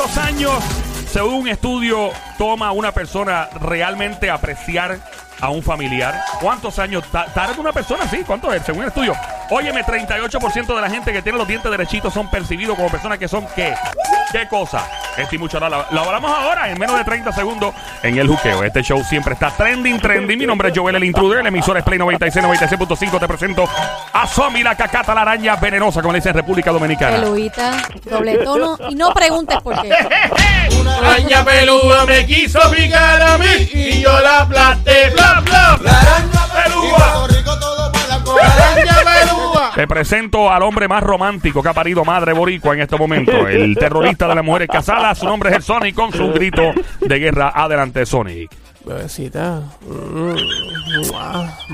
¿Cuántos años, según un estudio, toma una persona realmente apreciar a un familiar? ¿Cuántos años ta- tarda una persona? Sí, ¿cuánto es? Según el estudio. Óyeme, 38% de la gente que tiene los dientes derechitos son percibidos como personas que son ¿qué? ¿Qué cosa? Esto y mucho. Lo, lo hablamos ahora en menos de 30 segundos en el juqueo. Este show siempre está trending, trending. Mi nombre es Joel el Intruder. El emisor es Play 96, 96.5. Te presento a Somi, la cacata, la araña venenosa, como le dicen en República Dominicana. Peluita, doble tono. Y no preguntes por qué. Una araña peluda me quiso picar a mí Te presento al hombre más romántico que ha parido madre boricua en este momento. El terrorista de las mujeres casadas. Su nombre es el Sonic con su grito de guerra. Adelante, Sonic. Bebecita.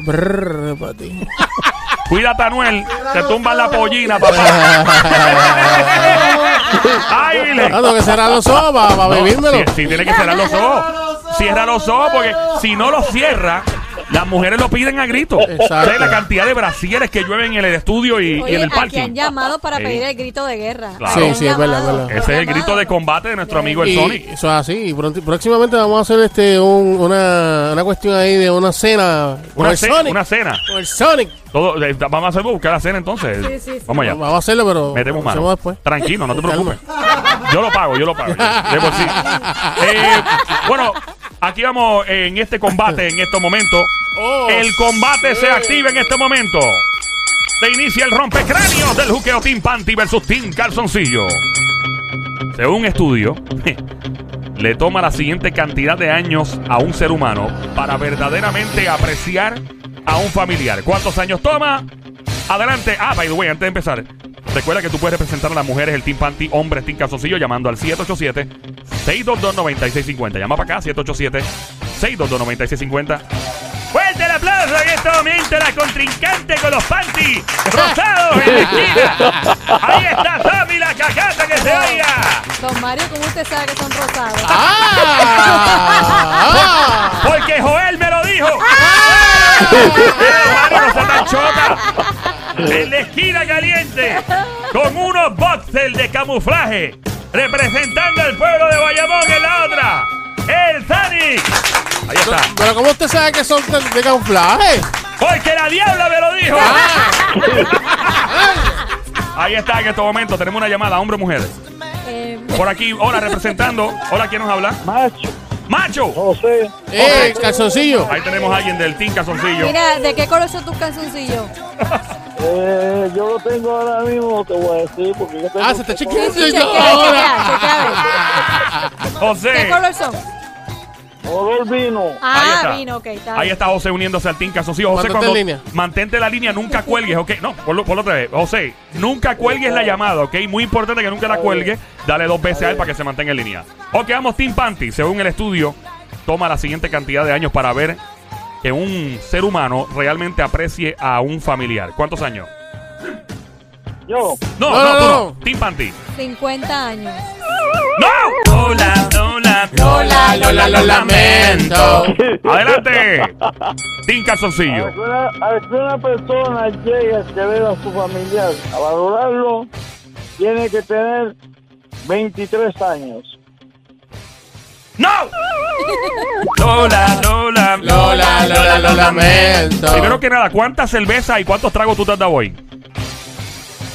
Brr, para ti. Cuídate, Anuel. Te tumban la pollina, papá. ¡Ay, Vile! Ah, que cerrar los ojos para, No, vivírmelo. sí, sí, tiene que cerrar los ojos. Cierra los ojos porque si no los cierra, las mujeres lo piden a grito. Exacto. ¿Sabes la cantidad de brasieres que llueven en el estudio y, y Oye, en el aquí parking? han llamado para Sí. pedir el grito de guerra. Claro. Sí, sí, es verdad, llamado, es verdad. Ese es el grito de combate de nuestro amigo el Y Sonic. eso es así. Y pronto- próximamente vamos a hacer este un- una, una cuestión ahí de una cena con Una, el ce- Sonic. una cena. Con el Sonic. Todo, eh, vamos a hacer buscar la cena entonces. Sí, sí, sí. Vamos allá. Vamos a hacerlo, pero Metemos mano. después. Tranquilo, no te preocupes. Yo lo pago, yo lo pago. De por sí. Eh, bueno, aquí vamos en este combate en estos momentos. Oh, el combate se activa en este momento. Se inicia el rompecráneos del juqueo Team Panty versus Team Calzoncillo. Según un estudio, le toma la siguiente cantidad de años a un ser humano para verdaderamente apreciar a un familiar. ¿Cuántos años toma? Adelante. Ah, by the way, antes de empezar, recuerda que tú puedes representar a las mujeres, el Team Panty, hombres, Team Calzoncillo, llamando al 787-622-9650. Llama para acá, 787-622-9650. Fuerte el aplauso en este momento la contrincante con los panty rosados en la esquina. Ahí está Tommy la cacata que se oiga. Don Mario, ¿cómo usted sabe que son rosados? ¡Ah! Porque Joel me lo dijo. ¡Ah! Mario, no sea tan chota. En la esquina caliente, con unos boxers de camuflaje, representando al pueblo de Bayamón en la otra. El Sonic. Ahí está. Pero ¿cómo usted sabe que son de, camuflaje? Porque la diabla me lo dijo. Ah. Ahí está en este momento. Tenemos una llamada, hombre o mujer. Eh, Por aquí, hola, representando. Hola, ¿quién nos habla? Macho, ¡Macho! José, ¡Eh, calzoncillo! Ahí tenemos a alguien del Team Calzoncillo. mira, ¿de qué color son tus calzoncillos? eh, yo lo tengo ahora mismo, te voy a decir, porque yo tengo... Ah, se chequeando chequea, ahora. chequea, chequea, a ver. ¿Qué José. color son? Olor vino. Ahí Ah, está. vino, ok, está Ahí está José uniéndose al Team Calzoncillo. José, Mantente cuando en línea. mantente la línea, nunca cuelgues, ¿ok? No, ponlo, ponlo otra vez. José, nunca cuelgues la llamada, ¿ok? Muy importante que nunca la cuelgues. Dale dos veces a él para que se mantenga en línea. Ok, vamos Team Panty. Según el estudio, toma la siguiente cantidad de años para ver que un ser humano realmente aprecie a un familiar. ¿Cuántos años? Yo, No, No, no, no, tú no. no. Team Panty. 50 años. ¡No! Lola, Lola, Lola, Lola, lo lamento. Adelante. Team a Calzoncillo. ver que una, a ver que una persona llega a ver a su familiar, a valorarlo, tiene que tener 23 años. ¡No! Lola, Lola, Lola, Lola, lo lamento. Primero que nada, ¿cuántas cervezas y cuántos tragos tú te has dado hoy?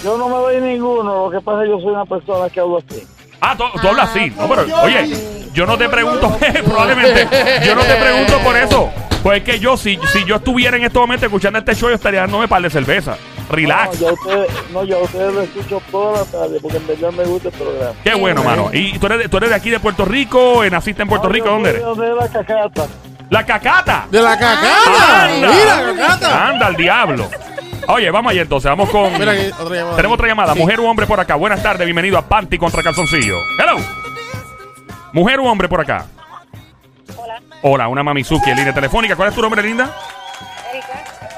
Yo no me doy ninguno, lo que pasa es que yo soy una persona que hablo así. Ah, tú, tú hablas así. No, pero, oye, yo no te pregunto, probablemente, yo no te pregunto por eso. Pues es que yo, si, si yo estuviera en este momento escuchando este show, yo estaría dándome par de cerveza. Relax. No, yo a ustedes, no, yo a ustedes lo escucho toda la tarde porque en verdad me gusta el programa. Qué bueno, mano. ¿Y tú eres, de, tú eres de aquí de Puerto Rico? ¿Naciste en Puerto No, Rico? yo ¿Dónde soy eres? de la cacata. La cacata. De la cacata. Anda. Mira, cacata. Anda al diablo. Oye, vamos allá entonces, vamos con... Mira aquí, otra llamada. Tenemos otra llamada. Sí. Mujer o hombre por acá. Buenas tardes, bienvenido a Panty contra Calzoncillo. Hello. Mujer o hombre por acá. Hola, Hola, una Mamizuki en línea telefónica. ¿Cuál es tu nombre, linda?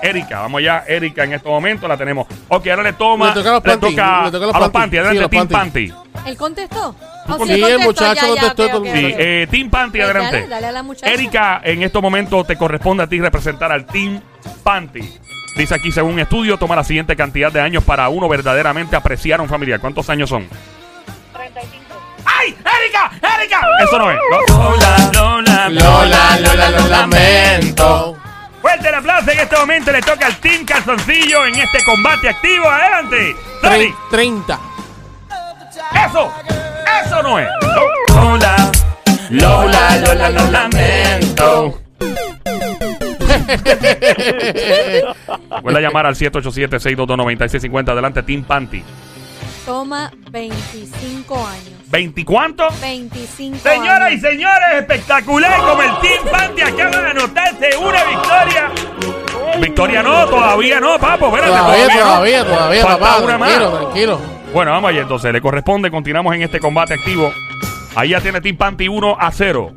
Erika. Vamos allá, Erika, en este momento la tenemos. Ok, ahora le toma. Le toca a los panty, toca le toca a los a los panty. panty. Adelante, Sí, Team panty. ¿Él contestó? Oh, Sí, el muchacho contestó ok, todo ok, el Sí, ok. eh, Team Panty, Pues adelante. dale, dale a la muchacha. Erika, en estos momentos te corresponde a ti representar al Team Panty. Dice aquí, según un estudio, toma la siguiente cantidad de años para uno verdaderamente apreciar a un familiar. ¿Cuántos años son? 35. ¡Ay! ¡Erika! Erika. Eso no es. Lola, Lola, Lola, Lola, lo lamento. Fuerte el aplauso en este momento le toca al Team Calzoncillo en este combate activo. Adelante. Tre- 30. Eso. Eso no es. Lola, Lola, Lola, lo lamento. Vuelve a llamar al 787-622-9650. Adelante, Team Panty. Toma 25 años. ¿20 cuánto? 25 Señoras y señores, espectacular como el Team Panty acaba de anotarse una victoria. Victoria no, todavía no, papo. Espérate, Todavía, no. todavía, todavía, Falta papá. una más. Tranquilo, tranquilo. Bueno, vamos allá entonces. Le corresponde. Continuamos en este combate activo. Ahí ya tiene Team Panty 1 a 0.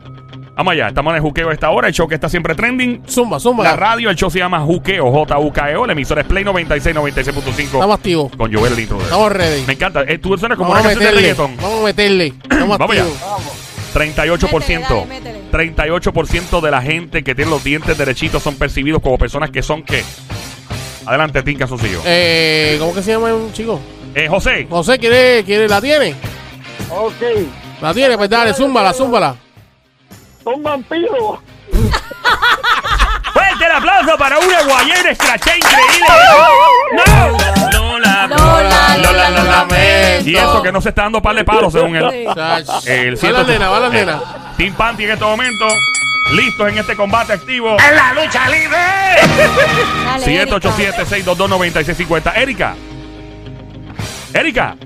Vamos allá. Estamos en el juqueo a esta hora. El show que está siempre trending. Zumba, zumba. La radio, el show se llama Juqueo, J-U-K-E-O. La emisora es Play 96, 96.5. Estamos activos. Con Joel el intro. Estamos ready. Me encanta. Eh, tú suenas como Vamos una a canción de meterle. reggaetón. Vamos a meterle. Estamos Vamos allá. activos. 38%. Métele, dale, 38% de la gente que tiene los dientes derechitos son percibidos como personas que son qué. Adelante, Tinka Soncillo. Eh, Eh, ¿Cómo que se llama un chico? José. José, ¿quiere, quiere, ¿la tiene? Ok. ¿La tiene? Pues dale, zúmbala, zúmbala. Son vampiros. Fuerte el aplauso para una guayera escraché increíble. ¡No! Lola, Lola, Lola, lo lamento. Y eso que no se está dando par de palos según él. El Va la nena, va la eh, nena. Team Panty en este momento. Listos en este combate activo. Dale, Erika. 787-622-9650. Erika. Erika.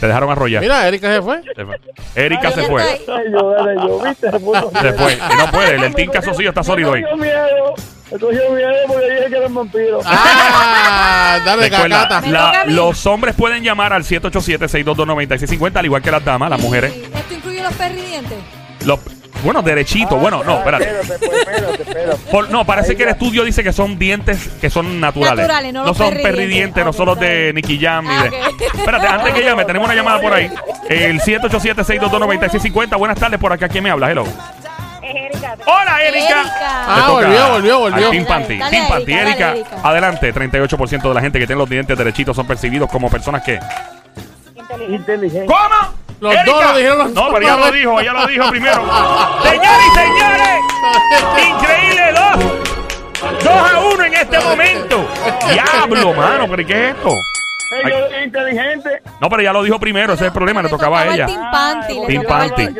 Te dejaron arrollar. Mira, Erika se fue. Se fue. Erika Ay, se fue. está Dale yo, dale yo, ¿viste? Se puso- Se fue. Y no puede. El, Team Casocillo está sólido ahí. Me cogió miedo. Me cogió miedo porque dije que eran vampiros. Ah, dale, Recuerda, cacata. La- los hombres pueden llamar al 787-622-9650, al igual que las damas, las mujeres. Sí, ¿Esto incluye los perridientes? Los, bueno, derechito. Bueno, no, espérate. Espérate, pues, espérate, espérate. Por- no, parece que el estudio dice que son dientes que son naturales. Naturales, no los son perridientes. no Ok, son los de. Nicky Jam ni Ah, de. Espérate, antes que llame, tenemos una llamada por ahí. El 787-622-9650. Buenas tardes, por acá. ¿Quién me habla? Hello. Es Erika. Hola, Erika. Ah, Le toca volvió, volvió, volvió. Team Panty. dale, Team Panty. Erika, dale, Erika, Erika. adelante. 38% de la gente que tiene los dientes derechitos son percibidos como personas que. Inteligente. Inteligente. ¿Cómo? Los Erika. dos lo dijeron los No, dos. pero ella lo dijo, ella lo dijo primero. Señores y señores, increíble dos. 2 a 1 en este momento. Diablo, mano, pero ¿y ¿qué es esto? Soy inteligente. No, pero ya lo dijo primero, ese es el problema, le tocaba a ella. Le tocaba. Team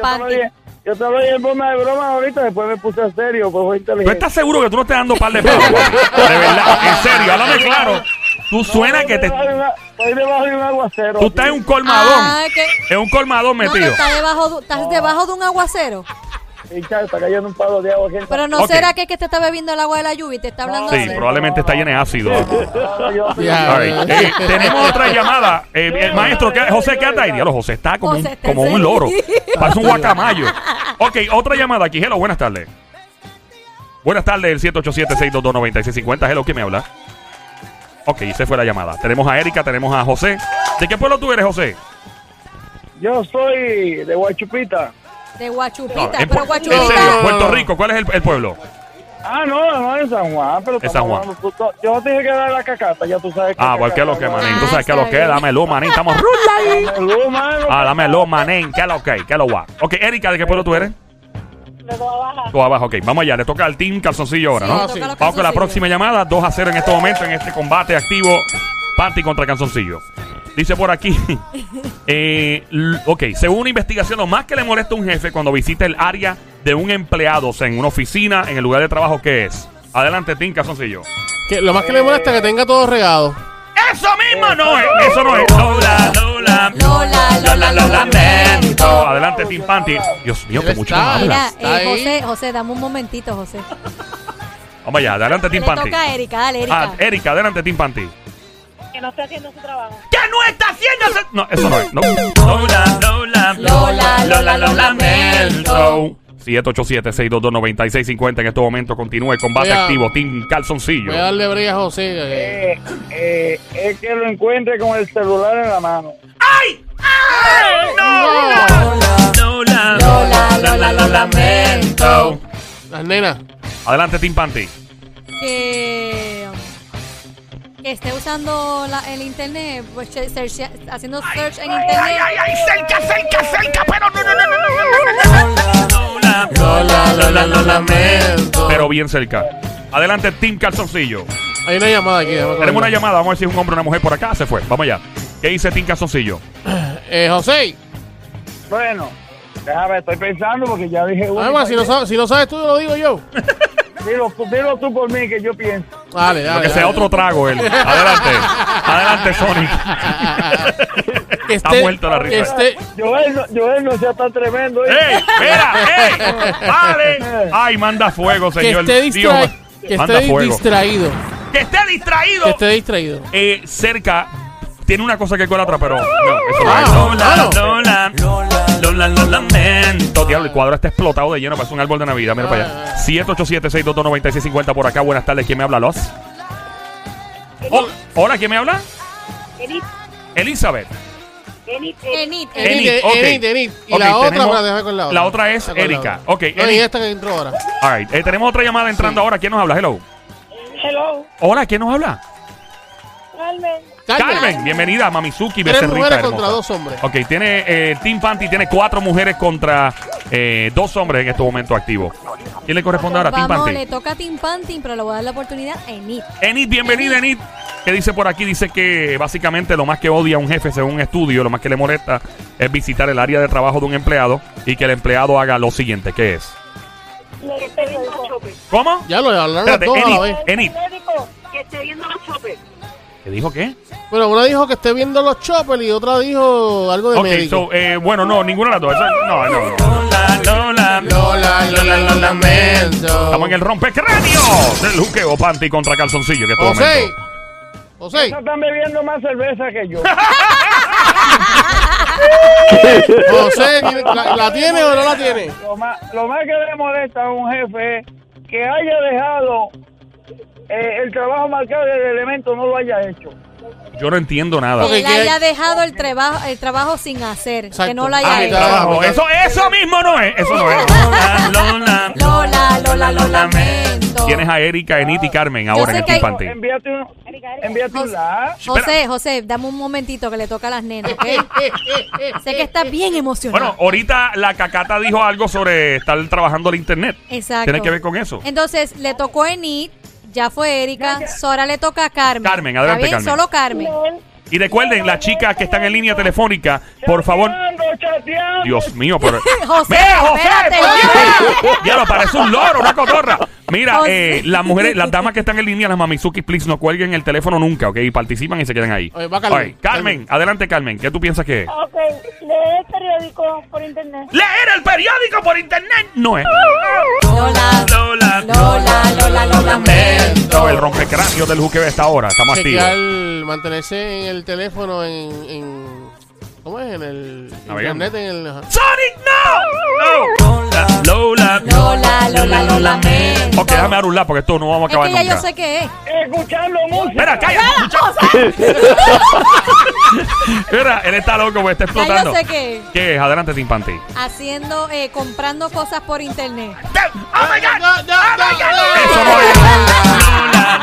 Yo te lo dije- en forma de broma ahorita, después me puse a serio, pues fue ¿Tú inteligente. estás seguro que tú no estás dando par de palos? papi? De verdad, en serio, háblame claro. Tú suena que te. Estoy debajo de un aguacero. Tú estás en un colmadón. Ah, que... En un colmadón No, que metido. está debajo, de- estás debajo de un aguacero. Está cayendo un palo de agua aquí. Pero no Ok. será que es que te está bebiendo el agua de la lluvia y te está hablando Sí, así. probablemente está lleno de ácido. No, yo- Ya. All right. Eh, tenemos otra llamada. Eh, el maestro, ¿qué- José, quédate ahí. Diablo, José está como, José un, está como un loro. Parece un guacamayo. Ok, otra llamada aquí. Hello, buenas tardes. Buenas tardes, el 787-622-9650. Hello, ¿quién me habla? Ok, se fue la llamada. Tenemos a Erika, tenemos a José. ¿De qué pueblo tú eres, José? Yo soy de Guachupita. De Guachupita. No, en, pero Pu- en Guachupita. serio, Puerto Rico, ¿cuál es el, el pueblo? Ah, no, no, en San Juan. Pero En San Juan. hablando- Yo no te dije que dar la cacata, ya tú sabes que. Ah, pues qué es lo que, manín. Tú Ah, sabes qué es lo está que es. bien. Dámelo, manín. Estamos rula ahí. Salud, mano. Ah, dámelo, manín. ¿Qué es lo que? ¿Qué es lo guay? Ok, Erika, ¿de qué pueblo tú eres? De toda baja. Tú abajo, ok. Vamos allá, le toca al Team Calzoncillo ahora, Sí, ¿no? le toca sí. a los Vamos con la próxima llamada, 2 a 0 en este momento, en este combate activo, Panty contra Calzoncillo. Dice por aquí, eh, l- ok, según una investigación, lo más que le molesta a un jefe cuando visita el área de un empleado, o sea, en una oficina, en el lugar de trabajo, ¿qué es? Adelante, Team Calzoncillo. Que lo más que le molesta es que tenga todo regado. ¡Eso mismo no es! ¡Eso no es! Lola, Lola, Lola, Lola, lo lamento. Adelante, Team Panty. Dios mío, que mucho habla. Mira, Está eh. José, José, dame un momentito, José. Vamos allá, adelante, Le Team Panty. toca a Erika, dale, Erika. Ah, Erika, adelante, Team Panty. Que no está haciendo su trabajo. ¡Que no está haciendo ese- No, eso no es. No. Lola, Lola, Lola, Lola, lo lamento. 787-622-9650 en este momento continúa el combate a- activo. Team Calzoncillo. Voy a darle a José. eh. Eh, eh, es que lo encuentre con el celular en la mano. ¡Ay! ¡Ay! ¡No! Lola, Lola, Lola, lo lamento. Las nenas. Adelante, Team Panty. Que, Que esté usando la- el internet, pues, search- haciendo search en Ay, internet. ay, ay, cerca, cerca, cerca, pero no, no, no, no, no, no, no, no. Lola, Lola, lo lamento. Pero bien cerca. Adelante, Team Calzoncillo. Hay una llamada aquí. Tenemos una llamada, vamos a ver si es un hombre o una mujer por acá. Se fue, vamos allá. ¿Qué dice Team Calzoncillo? Eh, José. Bueno, déjame, estoy pensando porque ya dije uno. Además, si no, sabes, si no sabes tú, lo digo yo. Dilo, tú- dilo tú por mí que yo pienso. Dale, dale. Lo que sea dale. otro trago él. Adelante. Adelante, Sonic. Que Está esté- muerto la risa. que esté- Joel, no, Joel no sea tan tremendo. ¿eh? ¡Ey! ¡Mira! ¡Ey! ¡Vale! ¡Ay, manda fuego, que señor! esté, Dios, distra- que manda esté distraído. ¡Que esté distraído! Que esté distraído. Eh, cerca tiene una cosa que con la otra, pero no, eso no Ah, es. Lola, claro. Lola, Lola, lo lamento. Diablo, el cuadro está explotado de lleno, parece un árbol de Navidad. Mira para allá. 787-622-9650 por acá. Buenas tardes, ¿quién me habla? Los. Oh, hola, ¿quién me habla? Enit, Elizabeth. Enit, Enit, Enid, Enid, ok. Enid, Enid. Y Ok, la otra, tenemos- para dejar con la otra. la otra es con la Erika. Ok, No, Enid. y esta que entró ahora. All right. Eh, tenemos otra llamada entrando ahora. ¿Quién nos habla? Hello. Hello, Hola, ¿quién nos habla? Carmen. Carmen, bienvenida, Mamizuki, Tres becerrita mujeres hermosa. contra dos hombres. Ok, tiene eh, Team Panty tiene cuatro mujeres contra eh, dos hombres en este momento activos. ¿Quién le corresponde ahora? Team Vamos, Panty. le toca a Team Panting, pero le voy a dar la oportunidad a Enid. Enid, bienvenida, Enid. ¿Qué dice por aquí? Dice que básicamente lo más que odia a un jefe, según un estudio, lo más que le molesta es visitar el área de trabajo de un empleado y que el empleado haga lo siguiente, ¿qué es? Que esté viendo los choppers. ¿Cómo? Ya lo hablaron las Espérate, dos a la Enid. vez. Enid. El médico, que esté viendo los choppers. ¿Qué dijo qué? Bueno, una dijo que esté viendo los choppers y otra dijo algo de Ok, médico. so, eh, bueno, no, ninguna de las dos. Eso- no, no, no. Lola, Lola, Lola, Lola, lo lamento. Estamos en el rompecráneo del juqueo Panty contra calzoncillo. Que es todo José. momento. José. Están bebiendo más cerveza que yo. José, ¿tiene- ¿la, la tiene o no la tiene? Lo más, lo más que le molesta a un jefe es que haya dejado eh, el trabajo marcado del elemento, no lo haya hecho. Yo no entiendo nada. Que él haya dejado el trabajo, el trabajo sin hacer. Que no lo haya Ah, hecho. trabajo. Eso, eso mismo no es. Eso no es. Lola, Lola. Lola, Lola, lo lamento. Tienes a Erika, Enit y Carmen ahora sé en que Team hay- Panty. Envíate un, envíate un la. José, José, dame un momentito que le toca a las nenas, ¿ok? sé que estás bien emocionado. Bueno, ahorita la cacata dijo algo sobre estar trabajando el internet. Exacto. ¿Tiene que ver con eso? Entonces, le tocó a Enid, ya fue Erika, Sora le toca a Carmen. Carmen, adelante, ¿Está bien? Carmen. Solo Carmen. Y recuerden, las chicas que están en línea telefónica, por favor. Dios mío, pero. José, ¡Mira, José! Dios! Ya lo parece un loro, una cotorra. Mira, eh, las mujeres, las damas que están en línea, las mamizuki, please, no cuelguen el teléfono nunca, ¿ok? Y participan y se quedan ahí. Oye, va Carmen. Adelante, Carmen. ¿Qué tú piensas que es? Ok, lee el periódico por internet. Leer el periódico por internet no es. Lola, Lola, Lola, Lola, lo lamento. El rompecráneo del juque de esta hora. Estamos Chequear, activos. Mantenerse en el teléfono en, en ¿cómo es? En el Navegando. internet, en el... ¡Sonic, no! Lola, Lola. Lola, Lola, lo lamento. Ok, déjame dar un lado porque esto no vamos a Es acabar que ya nunca. yo sé qué es. Escuchando música. Espera, cállate. Mira, él está loco porque está Ya explotando. yo sé qué es. ¿Qué es? Adelante, Tim Panty. Haciendo, eh, comprando cosas por internet. ¡Oh, my God! Ya, ya, ya. Eso no es.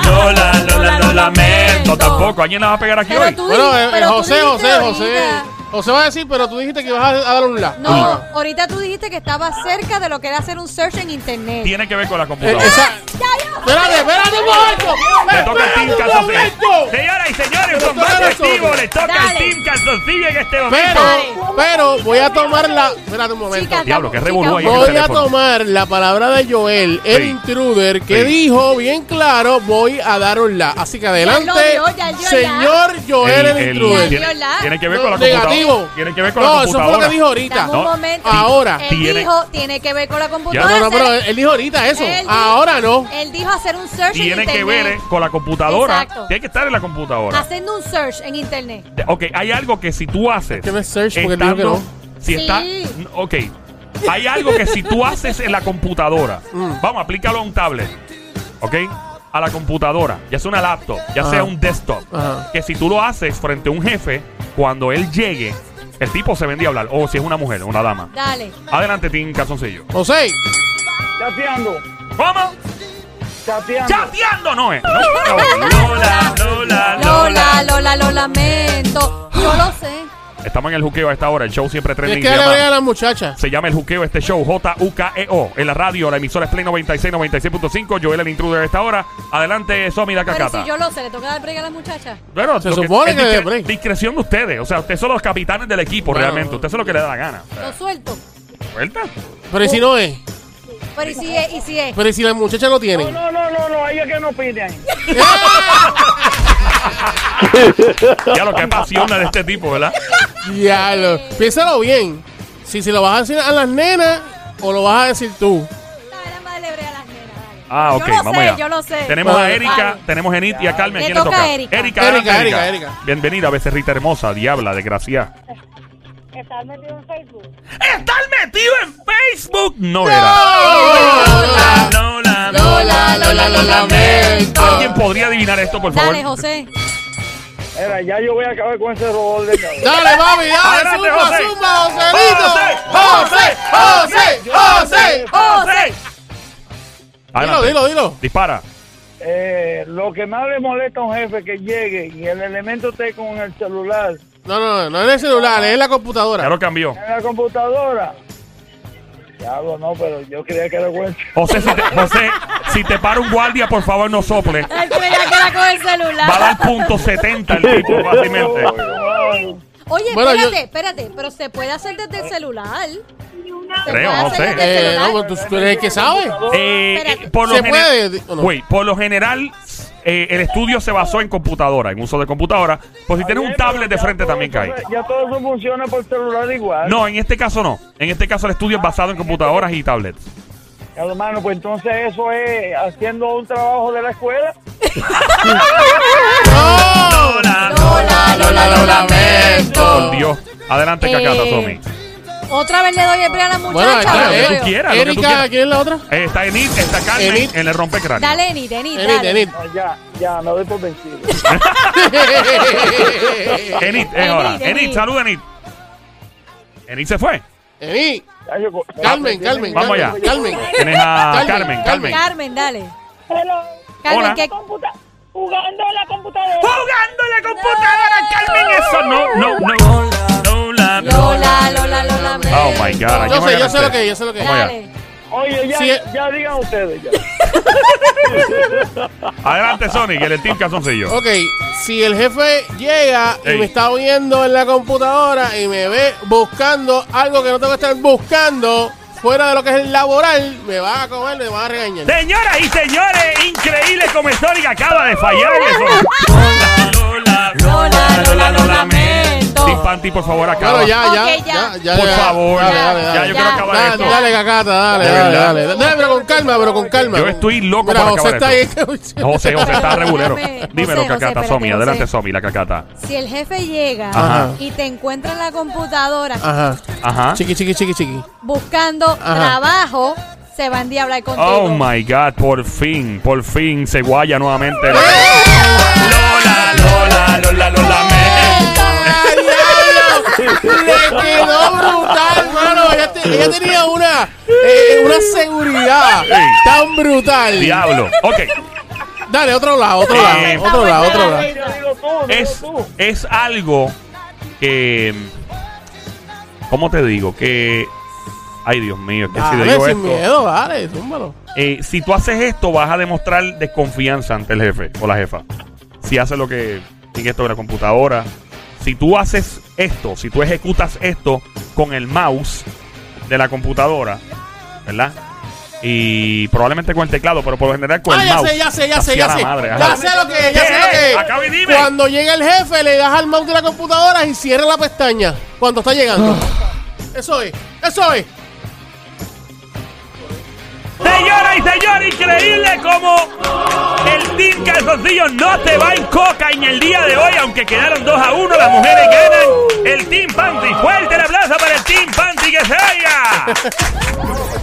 Lola, Lola, Lola, lo lamento. Tampoco. ¿A quién la va a pegar aquí Pero hoy? tú Bueno, eh, pero tú José, dijiste José, José. ahorita- José va a decir, pero tú dijiste que ibas a, a dar un la. No, ahorita tú dijiste que estaba cerca de lo que era hacer un search en internet. Tiene que ver con la Eh, computadora. esa- Espérate, espérate un momento. Le toca al Team un Calzoncillo. Señoras y señores, Pero combate activo. Le toca Dale. Team Calzoncillo en este momento. Pero, pero voy a tomar la. Espérate un momento. Chica, Diablo, qué chica, revolú ahí el Voy a tomar la palabra de Joel, el Sí. intruder, que Sí. dijo bien claro, voy a dar un la. Así que adelante, lo dio, ya dio señor Joel, el, El- el- intruder. tiene, que ver con la Negativo. Computadora. Tiene que ver con no, la eso fue lo computadora. que dijo ahorita. Dame un No, momento. ahora. Él Tiene- dijo, tiene que ver con la computadora. No, no, pero él dijo ahorita eso. él dijo- Ahora no. Él dijo hacer un search en Tiene internet. que ver eh, con la computadora. Exacto. Tiene que estar en la computadora. Haciendo un search en internet. Ok, hay algo que si tú haces. que no es search porque dijo que estando- no. Si Sí. está. Ok. Hay algo que si tú haces en la computadora. Mm. Vamos, aplícalo a un tablet. ¿Ok? A la computadora. Ya sea una laptop, ya Ajá. sea un desktop. Ajá. Que si tú lo haces frente a un jefe, cuando él llegue, el tipo se vendía a hablar. O si es una mujer, una dama. Dale. Adelante, Tim Calzoncillo. José, Chateando. ¿Cómo? chateando. ¡Chateando! No es. No, no. Lola, Lola, Lola, Lola, lo lamento. Yo lo sé. Estamos en el juqueo a esta hora. El show siempre Es trending. que Se le a la muchacha. se llama el juqueo este show. J-U-K-E-O. En la radio, la emisora es Play 96, 96.5. Joel el intruder a esta hora. Adelante, Somi la Pero cacata. si yo lo sé, le toca dar break a la muchacha. Bueno, Se supone es que discre- le break. discreción de ustedes. O sea, ustedes son los capitanes del equipo Bueno. realmente. Ustedes son los que le da la gana. O sea, Lo suelto. ¿Suelta? Pero ¿y si no es? Pero y si es, y si es. Pero ¿y si la muchacha lo tiene? No, no, no, no, no, ellos que no piden. Ya lo que apasiona de este tipo, ¿verdad? Diablo. Piénsalo bien. Si se lo vas a decir a las nenas o lo vas a decir tú. Le. Ah, ok, yo lo vamos sé, allá. yo lo sé. Tenemos a. Erika, Vale. tenemos a Enid y a Carmen. Le ¿Quién le toca a Erika. Erika, Erika, Erika, Erika. Bienvenida, becerrita hermosa, diabla, desgraciada. ¿Estás metido en Facebook? ¡Estar metido en Facebook! No era. Lola, Lola, Lola, Lola, lo lamento. ¿Alguien podría adivinar esto, por favor? Dale, José. Mira, ya yo voy a acabar con ese robot de cabeza. Dale, mami, dale, Adelante, zumba, José. zumba, Joselito. José, José, José, José. ¡José! Dilo, Adelante. dilo, dilo. Dispara. Eh, lo que más le molesta a un jefe que llegue y el elemento esté con el celular No, no, no es en el celular, es la computadora. Ya lo cambió. en la computadora. Diablo, no, pero yo creía que era bueno. José, si te, José, si te para un guardia, por favor, no sople. Él creía que era con el celular. Va a dar punto 70 el tipo, fácilmente. Oye, Bueno, yo- espérate, espérate. Pero se puede hacer desde el celular. Creo, no sé. Eh, no, pues tú, tú eres el que sabe. Eh, Espérate. eh, por lo ¿Se general- no? Güey, por lo general, eh, el estudio se basó en computadora, en uso de computadora. Pues si tienes un tablet de frente también cae. Ya todo eso funciona por celular igual. No, en este caso no. En este caso el estudio es basado en computadoras y tablets. Hermano, pues entonces eso es haciendo un trabajo de la escuela. No. Lola, Lola, lo lamento. Por Dios. Adelante, Eh, Cacata, Somi. Otra vez le doy el break a la Bueno, muchacha. está. lo que tú quieras, lo que tú Erika, quieras. ¿quién es la otra? Eh, está Enid, está Carmen Enid. en el rompecráneo. Dale, Enid, Enid, Enid, dale. Enid. No, ya, ya, me doy por vencido. Enid, es ahora. Enid, Enid, Enid. saluda, Enid. Enid se fue. Enid. Ya yo- Carmen, Carmen, Vamos allá. Carmen. Tienes a Carmen, Carmen, Carmen. Carmen, dale. Hello. Carmen, Hola. ¿qué? Computa jugando en la computadora. ¡Jugando en la computadora, Carmen! Eso no, no, no. Lola, Lola, Lola, lo lamento. Oh my God. Yo sé, yo sé lo que es, yo sé lo que es. Vamos allá. Dale. Oye, ya, Sí, eh. ya digan ustedes ya. Adelante, Sonic, el Team Calzoncillo. Ok, si el jefe llega y Ey. me está viendo en la computadora y me ve buscando algo que no tengo que estar buscando fuera de lo que es el laboral, me va a comer, me va a regañar. Señoras y señores, increíble como Sonic acaba de fallar en eso. Lola, Lola, Lola, lo lamento. Por favor, acaba. Bueno, ya, ya, Ok, ya, ya. ya, Por ya, favor, dale, ya, dale, ya, dale. yo quiero acabar Dale, esto. dale, cacata, dale, dale, dale. Dale, pero con calma, pero con calma. Yo estoy loco Mira, por José acabar está esto. ahí. José, José, está regulero. Dímelo, José, Cacata, Somi. Adelante. Somi, la Cacata. Si el jefe llega Ajá. y te encuentra en la computadora Ajá. Ajá. Chiqui, chiqui, chiqui, chiqui. buscando Ajá. trabajo, se va a endiablar contigo. Oh my God, por fin, por fin se guaya nuevamente. ¡Eh! Ella, te- ella tenía una, eh, una seguridad tan brutal. Diablo. Ok, Dale, otro lado, otro Eh, lado, otro lado, otro lado. Tú, es, tú. es algo que. ¿Cómo te digo? Que. Ay, Dios mío, es que si Dale, digo sin esto. miedo, dale, zúmbalo. eh, si tú haces esto, vas a demostrar desconfianza ante el jefe o la jefa. Si haces lo que. En esto de la computadora. Si tú haces esto, si tú ejecutas esto con el mouse de la computadora, ¿verdad? Y probablemente con el teclado, pero por lo general con Ah, el ya mouse. sé, ya sé, ya sé, ya sé. madre, Ya sé lo que es, ya ¿Qué sé lo que. Acaba y dime. Cuando llega el jefe, le das al mouse de la computadora y cierra la pestaña cuando está llegando. Eso es, eso es. Señora y señor, increíble como el Team Calzoncillo no te va en coca en el día de hoy, aunque quedaron 2 a 1, las mujeres ganan. El Team Panty, fuerte el aplauso para el Team Panty que se oiga.